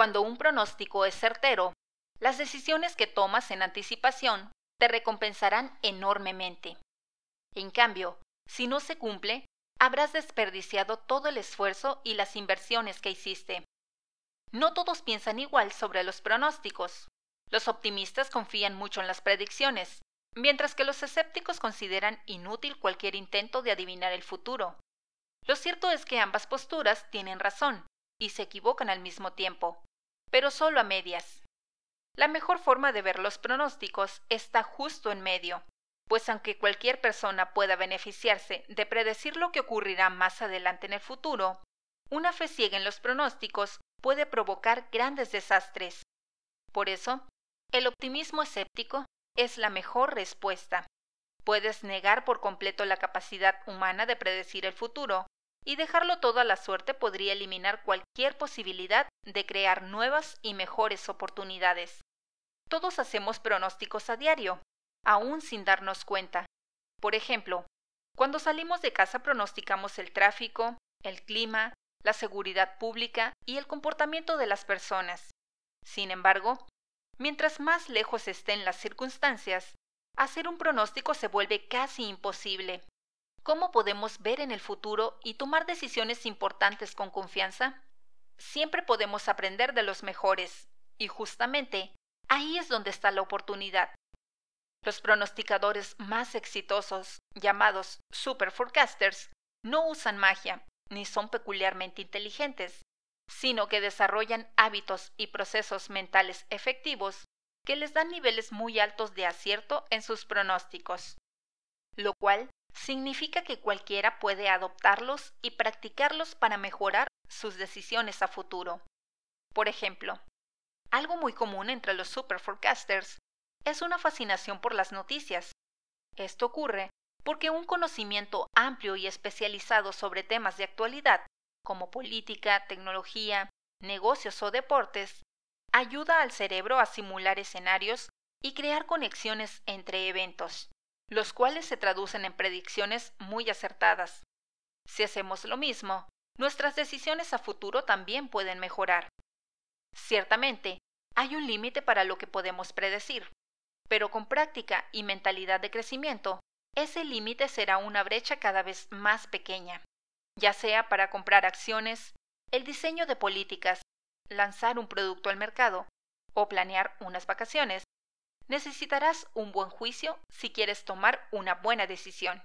Cuando un pronóstico es certero, las decisiones que tomas en anticipación te recompensarán enormemente. En cambio, si no se cumple, habrás desperdiciado todo el esfuerzo y las inversiones que hiciste. No todos piensan igual sobre los pronósticos. Los optimistas confían mucho en las predicciones, mientras que los escépticos consideran inútil cualquier intento de adivinar el futuro. Lo cierto es que ambas posturas tienen razón y se equivocan al mismo tiempo, pero solo a medias. La mejor forma de ver los pronósticos está justo en medio, pues aunque cualquier persona pueda beneficiarse de predecir lo que ocurrirá más adelante en el futuro, una fe ciega en los pronósticos puede provocar grandes desastres. Por eso, el optimismo escéptico es la mejor respuesta. Puedes negar por completo la capacidad humana de predecir el futuro, y dejarlo todo a la suerte podría eliminar cualquier posibilidad de crear nuevas y mejores oportunidades. Todos hacemos pronósticos a diario, aún sin darnos cuenta. Por ejemplo, cuando salimos de casa pronosticamos el tráfico, el clima, la seguridad pública y el comportamiento de las personas. Sin embargo, mientras más lejos estén las circunstancias, hacer un pronóstico se vuelve casi imposible. ¿Cómo podemos ver en el futuro y tomar decisiones importantes con confianza? Siempre podemos aprender de los mejores, y justamente ahí es donde está la oportunidad. Los pronosticadores más exitosos, llamados super forecasters, no usan magia, ni son peculiarmente inteligentes, sino que desarrollan hábitos y procesos mentales efectivos que les dan niveles muy altos de acierto en sus pronósticos, lo cual significa que cualquiera puede adoptarlos y practicarlos para mejorar sus decisiones a futuro. Por ejemplo, algo muy común entre los super forecasters es una fascinación por las noticias. Esto ocurre porque un conocimiento amplio y especializado sobre temas de actualidad, como política, tecnología, negocios o deportes, ayuda al cerebro a simular escenarios y crear conexiones entre eventos, los cuales se traducen en predicciones muy acertadas. Si hacemos lo mismo, nuestras decisiones a futuro también pueden mejorar. Ciertamente, hay un límite para lo que podemos predecir, pero con práctica y mentalidad de crecimiento ese límite será una brecha cada vez más pequeña, ya sea para comprar acciones, el diseño de políticas, lanzar un producto al mercado o planear unas vacaciones. Necesitarás un buen juicio si quieres tomar una buena decisión.